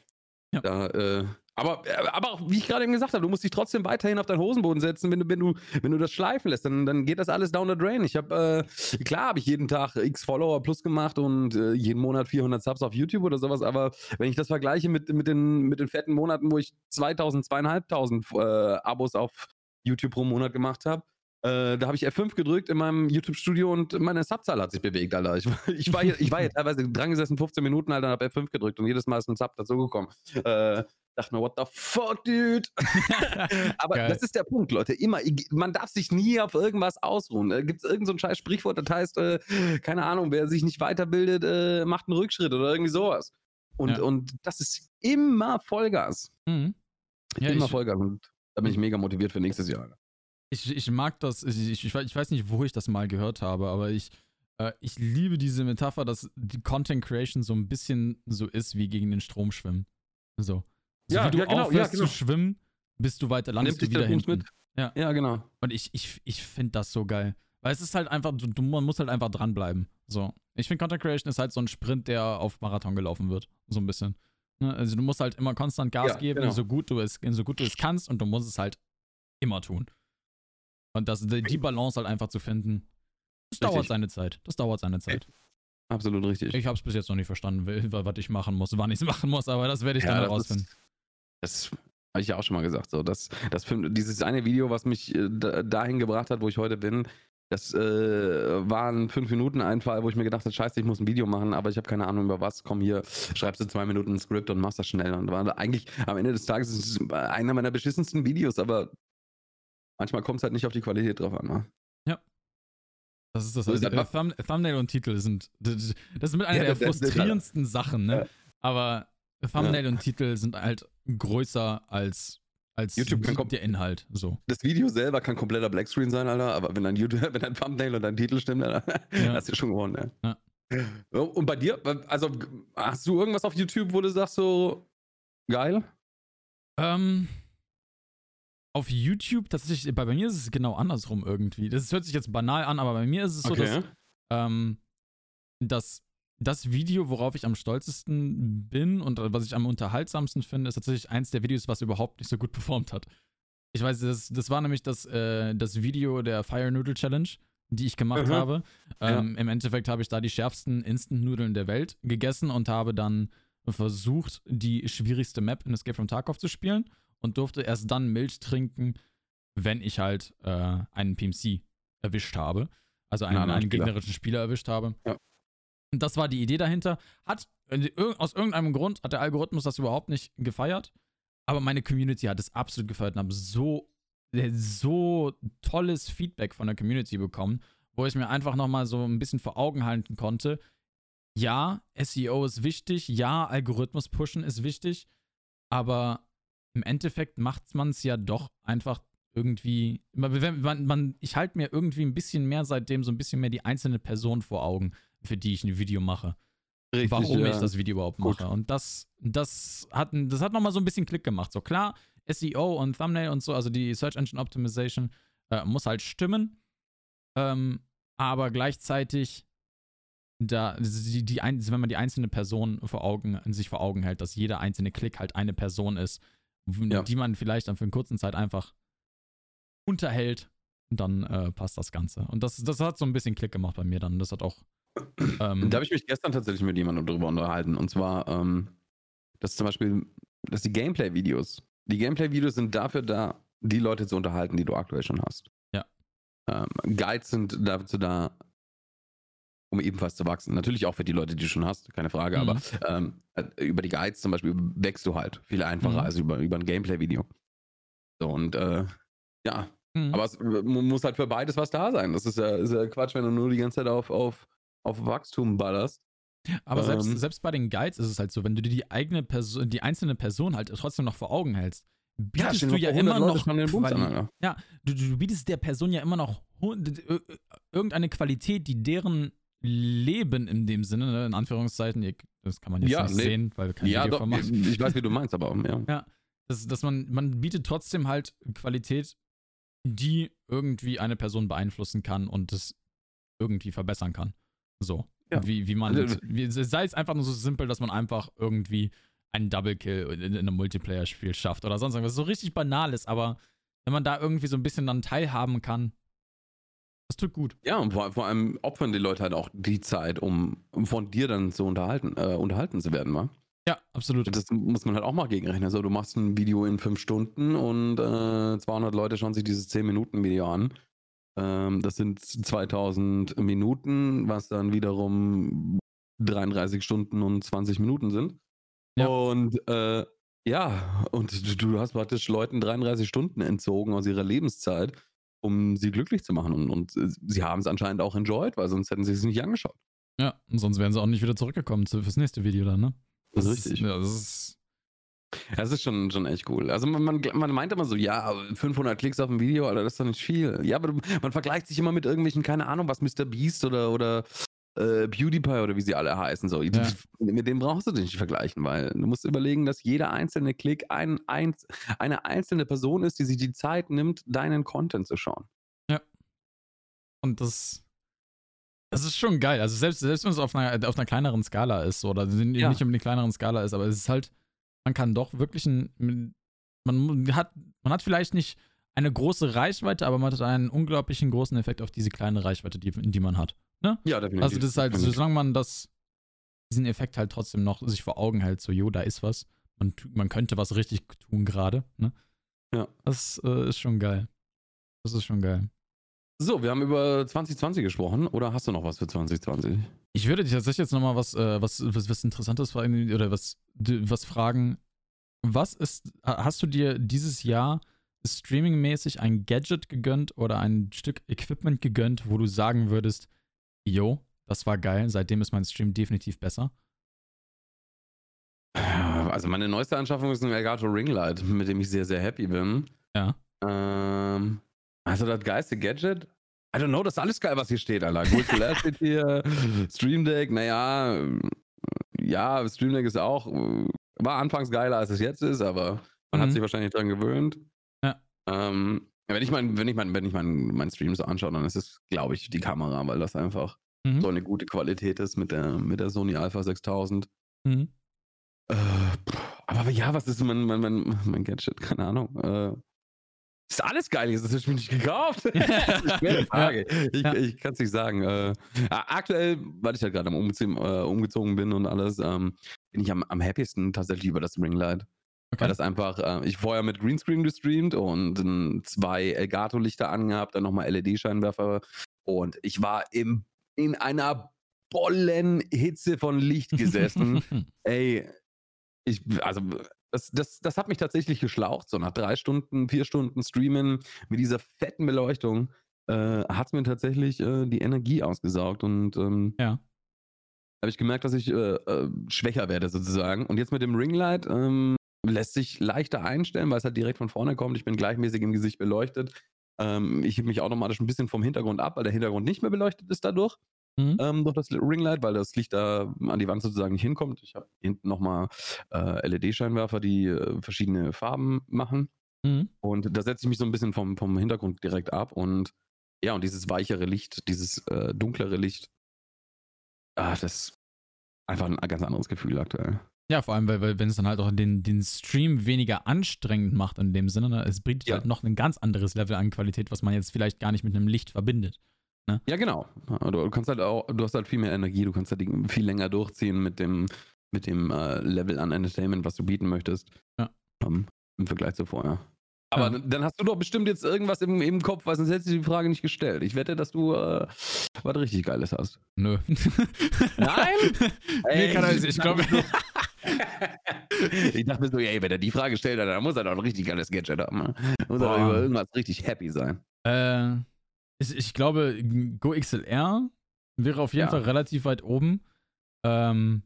Ja. da, äh, aber, äh, aber wie ich gerade eben gesagt habe, du musst dich trotzdem weiterhin auf deinen Hosenboden setzen, wenn du, wenn du, wenn du das schleifen lässt, dann, dann geht das alles down the drain. Ich habe, äh, klar habe ich jeden Tag x Follower plus gemacht und äh, jeden Monat 400 Subs auf YouTube oder sowas, aber wenn ich das vergleiche mit, mit, den, mit den fetten Monaten, wo ich 2000, 2500 äh, Abos auf YouTube pro Monat gemacht habe, äh, da habe ich F5 gedrückt in meinem YouTube-Studio und meine Subzahl hat sich bewegt, Alter. Ich, war- ich, war, hier, ich war hier teilweise dran gesessen, 15 Minuten, Alter, und habe F5 gedrückt und jedes Mal ist ein Sub dazugekommen. Äh, dachte mir, what the fuck, dude? Aber Geil. das ist der Punkt, Leute. Immer, man darf sich nie auf irgendwas ausruhen. Äh, Gibt es irgendein so ein scheiß Sprichwort, das heißt, äh, keine Ahnung, wer sich nicht weiterbildet, äh, macht einen Rückschritt oder irgendwie sowas. Und, Ja. und das ist immer Vollgas. Mhm. Ja, immer Vollgas. Und da bin ich mega motiviert für nächstes Jahr. Ich, ich mag das, ich, ich, ich weiß- ich weiß nicht, wo ich das mal gehört habe, aber ich, äh, ich liebe diese Metapher, dass die Content Creation so ein bisschen so ist wie gegen den Strom schwimmen. So. so Ja, wie du ja, genau, ja, aufhörst genau. zu schwimmen, bist du weiter, landest Nimmt du wieder hinten. mit? Ja. Ja, genau. Und ich, ich, ich finde das so geil. Weil es ist halt einfach, du, du, man muss halt einfach dranbleiben. So. Ich finde, Content Creation ist halt so ein Sprint, der auf Marathon gelaufen wird. So ein bisschen. Ne? Also du musst halt immer konstant Gas Ja, geben, genau. so, gut du es, so gut du es kannst und du musst es halt immer tun. Und das, die Balance halt einfach zu finden, das dauert Richtig. seine Zeit. Das dauert seine Zeit. Absolut richtig. Ich habe es bis jetzt noch nicht verstanden, wa- wa- was ich machen muss, wann ich es machen muss, aber das werde ich dann das herausfinden. Das habe ich ja auch schon mal gesagt. So, das, das Film, dieses eine Video, was mich äh, da, dahin gebracht hat, wo ich heute bin, Das äh, war ein 5-Minuten-Einfall, wo ich mir gedacht habe, scheiße, ich muss ein Video machen, aber ich habe keine Ahnung über was. Komm hier, schreibst du zwei Minuten ein Skript und machst das schnell. Und war eigentlich am Ende des Tages ist es einer meiner beschissensten Videos, aber manchmal kommt es halt nicht auf die Qualität drauf an. Ne? Ja. Das ist das. Also, einfach- Thumb Thumbnail und Titel sind. Das ist mit einer Ja, der das- das- das- frustrierendsten Sachen, ne? Ja. Aber Thumbnail und Titel sind halt größer als, als YouTube kann der Inhalt. So. Das Video selber kann kompletter Blackscreen sein, Alter, aber wenn dein, YouTube, wenn dein Thumbnail und dein Titel stimmt, Alter, Ja. hast du schon gewonnen, ne? Ja. Und bei dir, also hast du irgendwas auf YouTube, wo du sagst so, geil? Ähm, auf YouTube tatsächlich, bei, bei mir ist es genau andersrum irgendwie. Das hört sich jetzt banal an, aber bei mir ist es so, dass, ähm, dass das Video, worauf ich am stolzesten bin und was ich am unterhaltsamsten finde, ist tatsächlich eins der Videos, was überhaupt nicht so gut performt hat. Ich weiß, das, das war nämlich das, äh, das Video der Fire Noodle Challenge, die ich gemacht Mhm. habe. Ja. Ähm, Im Endeffekt habe ich da die schärfsten Instant-Nudeln der Welt gegessen und habe dann versucht, die schwierigste Map in Escape from Tarkov zu spielen und durfte erst dann Milch trinken, wenn ich halt äh, einen PMC erwischt habe. Also einen, na, einen gegnerischen Spieler erwischt habe. Ja. Und das war die Idee dahinter. Hat, äh, aus irgendeinem Grund hat der Algorithmus das überhaupt nicht gefeiert. Aber meine Community hat es absolut gefeiert und habe so, äh, so tolles Feedback von der Community bekommen, wo ich mir einfach nochmal so ein bisschen vor Augen halten konnte. Ja, SEO ist wichtig, ja, Algorithmus pushen ist wichtig, aber im Endeffekt macht man es ja doch einfach irgendwie. Man, man, man, ich halte mir irgendwie ein bisschen mehr seitdem so ein bisschen mehr die einzelne Person vor Augen, für die ich ein Video mache Richtig, warum ja. ich das Video überhaupt Gut. mache. Und das, das hat, das hat nochmal so ein bisschen Klick gemacht. So klar, SEO und Thumbnail und so, also die Search Engine Optimization, äh, muss halt stimmen. Ähm, aber gleichzeitig, da, die, die, wenn man die einzelne Person vor Augen, sich vor Augen hält, dass jeder einzelne Klick halt eine Person ist, Ja. die man vielleicht dann für eine kurze Zeit einfach unterhält, dann äh, passt das Ganze. Und das, das hat so ein bisschen Klick gemacht bei mir dann. Das hat auch. Ähm, Da habe ich mich gestern tatsächlich mit jemandem drüber unterhalten. Und zwar, ähm, dass zum Beispiel, dass die Gameplay-Videos, die Gameplay-Videos sind dafür da, die Leute zu unterhalten, die du aktuell schon hast. Ja. Ähm, Guides sind dazu da, um ebenfalls zu wachsen. Natürlich auch für die Leute, die du schon hast, keine Frage, Mhm. aber ähm, äh, über die Guides zum Beispiel wächst du halt viel einfacher Mhm. als über, über ein Gameplay-Video. So, und äh, ja, mhm. aber es äh, mu- muss halt für beides was da sein. Das ist ja, ist ja Quatsch, wenn du nur die ganze Zeit auf, auf, auf Wachstum ballerst. Aber selbst, Ähm, selbst bei den Guides ist es halt so, wenn du dir die eigene Person, die einzelne Person halt trotzdem noch vor Augen hältst, bietest stell du ja immer 100 Leute noch Bums an, Quali Alter. du, du bietest der Person ja immer noch ö- irgendeine Qualität, die deren Leben in dem Sinne, ne, in Anführungszeichen, das kann man jetzt Ja, nicht nee. sehen, weil wir kein Ja, Video doch, ich weiß, wie du meinst, aber ja. dass, dass man, man bietet trotzdem halt Qualität, die irgendwie eine Person beeinflussen kann und es irgendwie verbessern kann. So. Ja. Wie, wie man, Also- wie, sei es einfach nur so simpel, dass man einfach irgendwie einen Double Kill in, in einem Multiplayer-Spiel schafft oder sonst irgendwas. So richtig banal ist, aber wenn man da irgendwie so ein bisschen dann teilhaben kann, das tut gut. Ja, und vor, vor allem opfern die Leute halt auch die Zeit, um, um von dir dann zu unterhalten, äh, unterhalten zu werden, wa? Ja, absolut. Das muss man halt auch mal gegenrechnen. Also du machst ein Video in fünf Stunden und äh, 200 Leute schauen sich dieses 10-Minuten-Video an. Ähm, das sind 2000 Minuten, was dann wiederum 33 Stunden und 20 Minuten sind. Ja. Und äh, ja, und du, du hast praktisch Leuten 33 Stunden entzogen aus ihrer Lebenszeit, um sie glücklich zu machen. Und, und äh, sie haben es anscheinend auch enjoyed, weil sonst hätten sie es nicht angeschaut. Ja, und sonst wären sie auch nicht wieder zurückgekommen zu, fürs nächste Video dann, ne? Das ist ist- richtig. Ja, das ist, Das ist schon, schon echt cool. Also man, man, man meint immer so, ja, 500 Klicks auf ein Video, Alter, das ist doch nicht viel. Ja, aber man vergleicht sich immer mit irgendwelchen, keine Ahnung, was Mr. Beast oder, oder äh, PewDiePie oder wie sie alle heißen. So. Ja. Mit dem brauchst du dich nicht vergleichen, weil du musst überlegen, dass jeder einzelne Klick ein, ein, eine einzelne Person ist, die sich die Zeit nimmt, deinen Content zu schauen. Und das, das ist schon geil. Also selbst, selbst wenn es auf einer, auf einer kleineren Skala ist, oder nicht Ja. unbedingt eine kleineren Skala ist, aber es ist halt, man kann doch wirklich ein, man hat, man hat vielleicht nicht eine große Reichweite, aber man hat einen unglaublichen großen Effekt auf diese kleine Reichweite, die, die man hat. Ja, definitiv. Also das ist halt, solange man das, diesen Effekt halt trotzdem noch sich vor Augen hält, so, jo, da ist was. Man, man könnte was richtig tun gerade, ne? Ja. Das äh, ist schon geil. Das ist schon geil. So, wir haben über 2020 gesprochen. Oder hast du noch was für 2020? Ich würde dich tatsächlich jetzt nochmal was, äh, was, was, was Interessantes fragen oder was, was fragen. Was ist, hast du dir dieses Jahr streamingmäßig ein Gadget gegönnt oder ein Stück Equipment gegönnt, wo du sagen würdest, yo, das war geil, seitdem ist mein Stream definitiv besser? Also meine neueste Anschaffung ist ein Elgato Ringlight, mit dem ich sehr, sehr happy bin. Ja. Ähm, also das geilste Gadget? I don't know, das ist alles geil, was hier steht, Alter. Good steht hier, Stream Deck, naja, ja, Stream Deck ist auch, war anfangs geiler, als es jetzt ist, aber man mhm. hat sich wahrscheinlich dran gewöhnt. Ja. Ähm, wenn ich mein, wenn ich mein, wenn ich mein, mein Stream so anschaue, dann ist es, glaube ich, die Kamera, weil das einfach mhm. so eine gute Qualität ist mit der, mit der Sony Alpha 6000. Mhm. Äh, aber ja, was ist mein, mein, mein, mein Gadget? Keine Ahnung. Äh, ist alles geil, jetzt hast du mir nicht gekauft. eine Frage. Ich, ja. ich kann es nicht sagen. Äh, aktuell, weil ich halt gerade umgezogen, äh, umgezogen bin und alles, ähm, bin ich am, am happiesten tatsächlich über das Ringlight. Okay. Weil das einfach, äh, ich vorher mit Greenscreen gestreamt und äh, zwei Elgato-Lichter angehabt, dann nochmal LED-Scheinwerfer und ich war im, in einer bollen Hitze von Licht gesessen. Ey, ich, also, das, das, das hat mich tatsächlich geschlaucht. So nach drei Stunden, vier Stunden Streamen mit dieser fetten Beleuchtung äh, hat es mir tatsächlich äh, die Energie ausgesaugt und ähm, ja. habe ich gemerkt, dass ich äh, äh, schwächer werde sozusagen. Und jetzt mit dem Ringlight ähm, lässt sich leichter einstellen, weil es halt direkt von vorne kommt. Ich bin gleichmäßig im Gesicht beleuchtet. Ähm, ich hebe mich automatisch ein bisschen vom Hintergrund ab, weil der Hintergrund nicht mehr beleuchtet ist dadurch mhm. ähm, durch das Ringlight, weil das Licht da an die Wand sozusagen nicht hinkommt. Ich habe hinten nochmal äh, LED-Scheinwerfer, die äh, verschiedene Farben machen. Mhm. Und da setze ich mich so ein bisschen vom, vom Hintergrund direkt ab. Und ja, und dieses weichere Licht, dieses äh, dunklere Licht, ah, das ist einfach ein ganz anderes Gefühl aktuell. Ja, vor allem, weil, weil wenn es dann halt auch den, den Stream weniger anstrengend macht in dem Sinne, ne, es bringt ja. halt noch ein ganz anderes Level an Qualität, was man jetzt vielleicht gar nicht mit einem Licht verbindet. Ne? Ja, genau. Du kannst halt auch, du hast halt viel mehr Energie, du kannst halt viel länger durchziehen mit dem, mit dem äh, Level an Entertainment, was du bieten möchtest. Ja. Um, ähm, Im Vergleich zu vorher. Aber ja. dann hast du doch bestimmt jetzt irgendwas im, im Kopf, weil sonst hättest du die Frage nicht gestellt. Ich wette, dass du äh, was richtig Geiles hast. Nö. Nein? Ey, nee, kann er, ich, ich glaube. Ich dachte mir so, ey, wenn er die Frage stellt, dann muss er doch ein richtig geiles Gadget haben. Ne? Muss er über irgendwas richtig happy sein. Äh. Ich, ich glaube, Go XLR wäre auf jeden ja. Fall relativ weit oben. Ähm,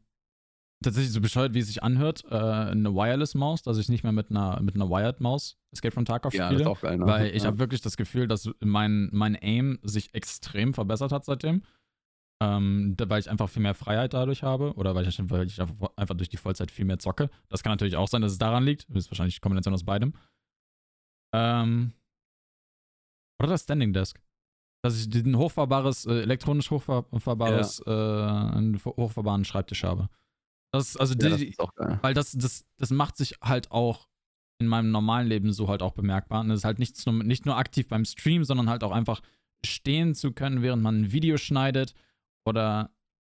tatsächlich so bescheuert, wie es sich anhört, äh, eine Wireless-Maus, dass ich nicht mehr mit einer, mit einer Wired-Maus Escape from Tarkov ja, spiele. Geil, ne? Weil ich ja. habe wirklich das Gefühl, dass mein, mein Aim sich extrem verbessert hat seitdem. Ähm, weil ich einfach viel mehr Freiheit dadurch habe oder weil ich, weil ich einfach durch die Vollzeit viel mehr zocke. Das kann natürlich auch sein, dass es daran liegt. Das ist wahrscheinlich Kombination aus beidem. Ähm, oder das Standing Desk dass ich ein hochfahrbares, äh, elektronisch hochfahrbares, ja. äh, einen hochfahrbaren Schreibtisch habe. Das, also ja, die, das weil das, das, das macht sich halt auch in meinem normalen Leben so halt auch bemerkbar. Und das ist halt nicht nur, nicht nur aktiv beim Stream, sondern halt auch einfach stehen zu können, während man ein Video schneidet oder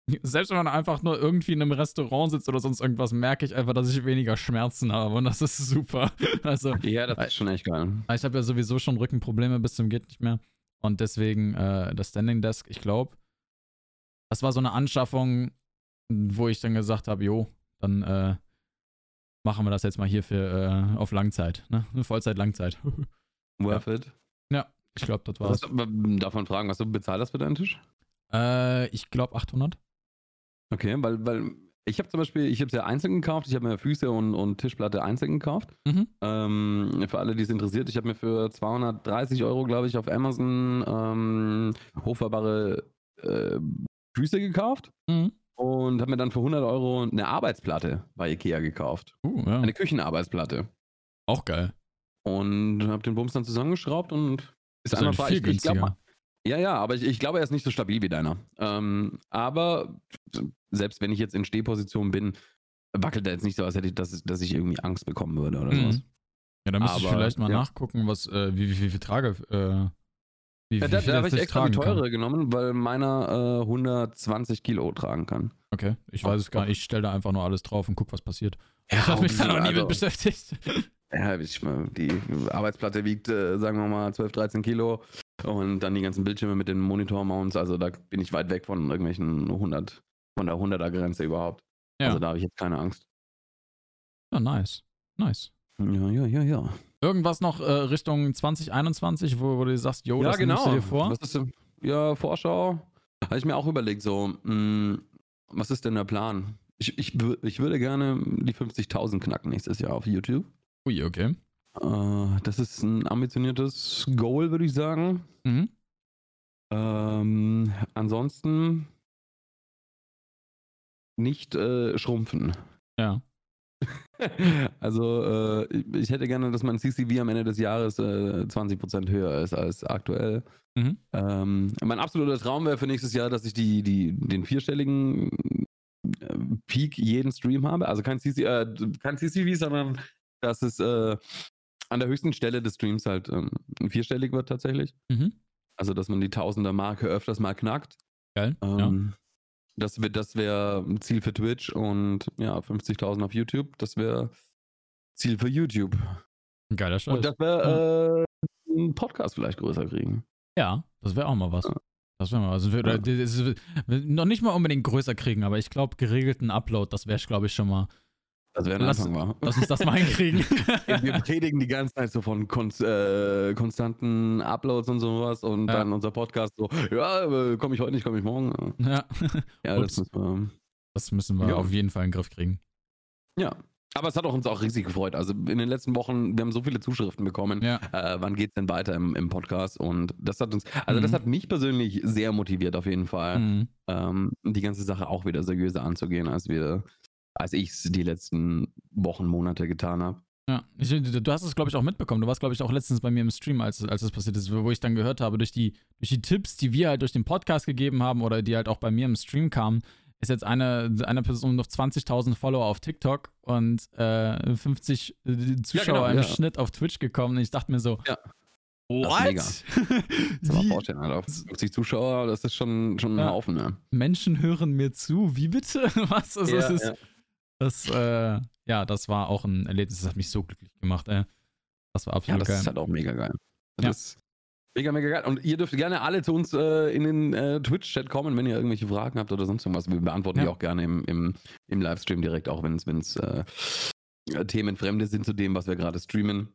selbst wenn man einfach nur irgendwie in einem Restaurant sitzt oder sonst irgendwas, merke ich einfach, dass ich weniger Schmerzen habe und das ist super. Also, ja, das ist schon echt geil. Ich habe ja sowieso schon Rückenprobleme bis zum geht nicht mehr. Und deswegen äh, das Standing Desk, ich glaube, das war so eine Anschaffung, wo ich dann gesagt habe, jo, dann äh, machen wir das jetzt mal hier für äh, auf Langzeit, ne? Vollzeit, Langzeit. Worth ja. it. Ja, ich glaube, das war's. Darf man fragen, was du bezahlt hast für deinen Tisch? Äh, ich glaube 800. Okay, weil, weil ich habe zum Beispiel, ich habe es ja einzeln gekauft, ich habe mir Füße und, und Tischplatte einzeln gekauft. Mhm. Ähm, für alle, die es interessiert, ich habe mir für 230 Euro, glaube ich, auf Amazon ähm, hochfahrbare äh, Füße gekauft. Mhm. Und habe mir dann für 100 Euro eine Arbeitsplatte bei Ikea gekauft. Uh, ja. Eine Küchenarbeitsplatte. Auch geil. Und habe den Bums dann zusammengeschraubt und ist, ist einfach viel ich, ich glaub, ja, ja, aber ich, ich glaube, er ist nicht so stabil wie deiner. Ähm, aber selbst wenn ich jetzt in Stehposition bin, wackelt er jetzt nicht so, als hätte ich, dass, dass ich irgendwie Angst bekommen würde oder mhm. sowas. Ja, da müsste ich vielleicht mal ja. nachgucken, was, äh, wie, wie, wie viel Trage. Äh, wie, ja, da, da habe ich extra die teure kann. genommen, weil meiner äh, 120 Kilo tragen kann. Okay, ich weiß es gar nicht. Ich stelle da einfach nur alles drauf und gucke, was passiert. Ja, ich habe mich da noch nie also, mit beschäftigt. Ja, ich, die Arbeitsplatte wiegt, äh, sagen wir mal, 12, 13 Kilo. Und dann die ganzen Bildschirme mit den Monitor-Mounts. Also da bin ich weit weg von irgendwelchen 100, von der 100er-Grenze überhaupt. Ja. Also da habe ich jetzt keine Angst. Ja, nice. Nice. Ja, ja, ja, ja. Irgendwas noch äh, Richtung 2021, wo, wo du sagst, yo, ja, das genau. nimmst du dir vor? Was ist denn, ja, Vorschau. Habe ich mir auch überlegt, so, mh, was ist denn der Plan? Ich, ich, ich würde gerne die 50.000 knacken nächstes Jahr auf YouTube. Ui, okay. Äh, das ist ein ambitioniertes Goal, würde ich sagen. Mhm. Ähm, ansonsten nicht äh, schrumpfen. Ja. Also äh, ich- hätte gerne, dass mein CCV am Ende des Jahres äh, 20% höher ist als aktuell. Mhm. Ähm, mein absoluter Traum wäre für nächstes Jahr, dass ich die, die, den vierstelligen äh, Peak jeden Stream habe. Also kein, CC, äh, kein CCV, sondern dass es äh, an der höchsten Stelle des Streams halt ähm, vierstellig wird tatsächlich. Mhm. Also dass man die Tausender-Marke öfters mal knackt. Geil. ja. Ähm, Das wäre das wär ein Ziel für Twitch und ja, 50.000 auf YouTube. Das wäre Ziel für YouTube. Geiler Scheiß. Und das wäre äh, ein Podcast vielleicht größer kriegen. ja, das wäre auch mal was. Ja. Das wäre mal was. Also, wir, Ja. das ist- noch nicht mal unbedingt größer kriegen, aber ich glaube, geregelten Upload, das wäre, glaube ich, schon mal. Das wäre ein Lass- Anfang war. Lass uns das mal hinkriegen. Wir predigen die ganze Zeit so von konst, äh, konstanten Uploads und sowas und Ja. dann unser Podcast so, ja, komme ich heute nicht, komme ich morgen. ja. Ja, das müssen wir. Das müssen wir Ja. auf jeden Fall in den Griff kriegen. Ja. Aber es hat auch uns auch riesig gefreut. Also in den letzten Wochen, wir haben so viele Zuschriften bekommen. Ja. Äh, wann geht's denn weiter im, im Podcast? Und das hat uns, also das Mhm. hat mich persönlich sehr motiviert auf jeden Fall, Mhm. ähm, die ganze Sache auch wieder seriöser anzugehen, als wir, als ich es die letzten Wochen, Monate getan habe. Ja, ich, du hast es, glaube ich, auch mitbekommen. Du warst, glaube ich, auch letztens bei mir im Stream, als, als es passiert ist, wo ich dann gehört habe, durch die, durch die Tipps, die wir halt durch den Podcast gegeben haben oder die halt auch bei mir im Stream kamen, ist jetzt eine, eine Person noch 20.000 Follower auf TikTok und äh, 50 äh, Zuschauer genau, im ja. Schnitt auf Twitch gekommen. Und ich dachte mir so, Ja. what? Das ist mega. Das mal vorstellen, Alter. 50 Zuschauer, das ist schon, schon ein Ja. Haufen, ne? Menschen hören mir zu. Wie bitte? Was? Also, es Ja, ist, ja. Das, äh, ja, das war auch ein Erlebnis, das hat mich so glücklich gemacht, ey. Das war Ja, absolut das geil. ist halt auch mega geil. Das Ja. ist mega, mega geil. Und ihr dürft gerne alle zu uns äh, in den äh, Twitch-Chat kommen, wenn ihr irgendwelche Fragen habt oder sonst irgendwas. Wir beantworten die Ja. auch gerne im, im, im Livestream direkt, auch wenn es äh, Themen fremde sind zu dem, was wir gerade streamen.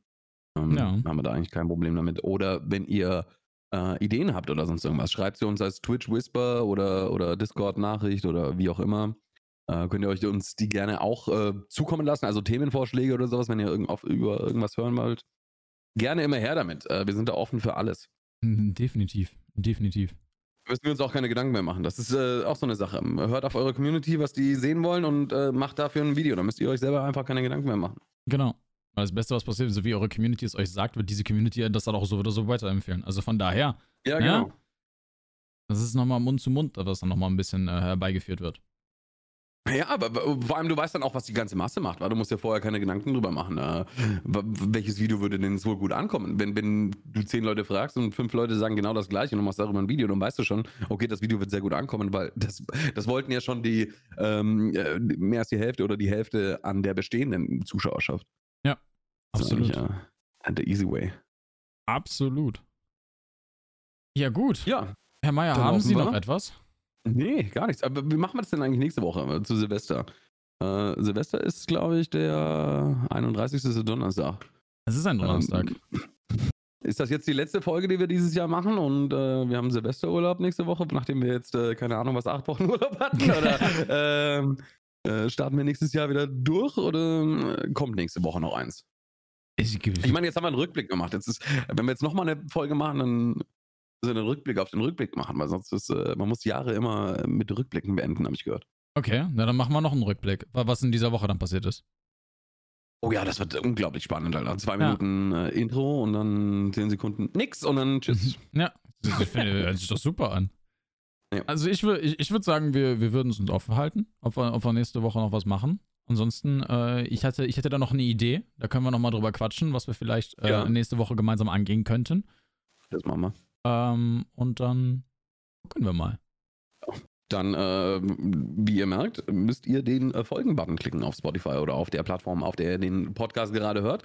Ähm, Ja. Haben wir da eigentlich kein Problem damit. Oder wenn ihr äh, Ideen habt oder sonst irgendwas, schreibt sie uns als Twitch Whisper oder, oder Discord-Nachricht oder wie auch immer. Äh, könnt ihr euch uns die gerne auch äh, zukommen lassen, also Themenvorschläge oder sowas, wenn ihr irgend auf, über irgendwas hören wollt. Gerne immer her damit. Äh, wir sind da offen für alles. Definitiv, definitiv. Müssen wir uns auch keine Gedanken mehr machen. Das ist äh, auch so eine Sache. Hört auf eure Community, was die sehen wollen und äh, macht dafür ein Video. Da müsst ihr euch selber einfach keine Gedanken mehr machen. Genau. Weil das Beste, was passiert, so wie eure Community es euch sagt, wird diese Community das dann auch so oder so weiterempfehlen. Also von daher, Ja, Ja. genau. das ist nochmal Mund zu Mund, was dann nochmal ein bisschen äh, herbeigeführt wird. Ja, aber vor allem, du weißt dann auch, was die ganze Masse macht, weil du musst ja vorher keine Gedanken drüber machen. Äh, welches Video würde denn so gut ankommen? Wenn, wenn du zehn Leute fragst und fünf Leute sagen genau das gleiche und du machst darüber ein Video, dann weißt du schon, okay, das Video wird sehr gut ankommen, weil das, das wollten ja schon die ähm, äh, mehr als die Hälfte oder die Hälfte an der bestehenden Zuschauerschaft. Ist Absolut. eigentlich, äh, der easy way. Absolut. Ja, gut. Ja, Herr Dann haben Sie noch etwas? Nee, gar nichts. Aber wie machen wir das denn eigentlich nächste Woche äh, zu Silvester? Äh, Silvester ist, glaube ich, der 31. ist der Donnerstag. Es ist ein Donnerstag. Ähm, ist das jetzt die letzte Folge, die wir dieses Jahr machen? Und äh, wir haben Silvesterurlaub nächste Woche, nachdem wir jetzt, äh, keine Ahnung, was, acht Wochen Urlaub hatten? Oder ähm, äh, starten wir nächstes Jahr wieder durch oder äh, kommt nächste Woche noch eins? Ich, meine, jetzt haben wir einen Rückblick gemacht. Jetzt ist, wenn wir jetzt nochmal eine Folge machen, dann einen Rückblick auf den Rückblick machen, weil sonst ist, äh, man muss Jahre immer mit Rückblicken beenden, habe ich gehört. okay, na dann machen wir noch einen Rückblick, wa- was in dieser Woche dann passiert ist. Oh ja, das wird unglaublich spannend, Alter. Zwei Ja. Minuten äh, Intro und dann zehn Sekunden nix und dann tschüss. Ja, das ich finde, hört sich doch super an. Ja. Also ich, ich, ich würde sagen, wir, wir würden es uns offen halten, ob wir, ob wir nächste Woche noch was machen. Ansonsten, äh, ich, hatte, ich hätte da noch eine Idee. Da können wir noch mal drüber quatschen, was wir vielleicht äh, Ja. nächste Woche gemeinsam angehen könnten. Das machen wir. Ähm, und dann gucken wir mal. Dann, äh, wie ihr merkt, müsst ihr den äh, Folgen-Button klicken auf Spotify oder auf der Plattform, auf der ihr den Podcast gerade hört.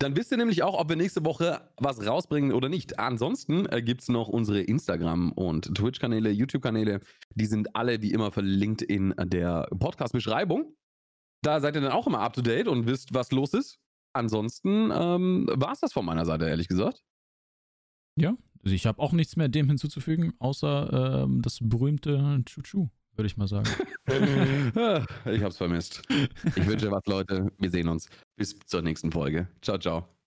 Dann wisst ihr nämlich auch, ob wir nächste Woche was rausbringen oder nicht. Ansonsten äh, gibt es noch unsere Instagram- und Twitch-Kanäle, YouTube-Kanäle. Die sind alle wie immer verlinkt in der Podcast-Beschreibung. Da seid ihr dann auch immer up to date und wisst, was los ist. Ansonsten ähm, war es das von meiner Seite, ehrlich gesagt. Ja, also ich habe auch nichts mehr dem hinzuzufügen, außer ähm, das berühmte Chuchu, würde ich mal sagen. ich hab's vermisst. Ich wünsche was, Leute. Wir sehen uns. Bis zur nächsten Folge. Ciao, ciao.